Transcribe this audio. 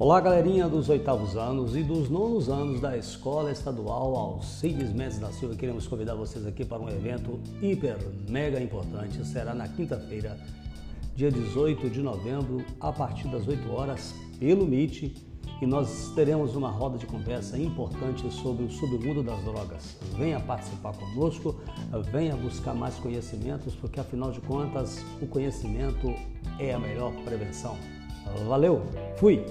Olá, galerinha dos oitavos anos e dos nonos anos da Escola Estadual Alcides Mendes da Silva. Queremos convidar vocês aqui para um evento hiper, mega importante. Será na quinta-feira, dia 18 de novembro, a partir das 8 horas, pelo MIT. E nós teremos uma roda de conversa importante sobre o submundo das drogas. Venha participar conosco, venha buscar mais conhecimentos, porque afinal de contas, o conhecimento é a melhor prevenção. Valeu, fui!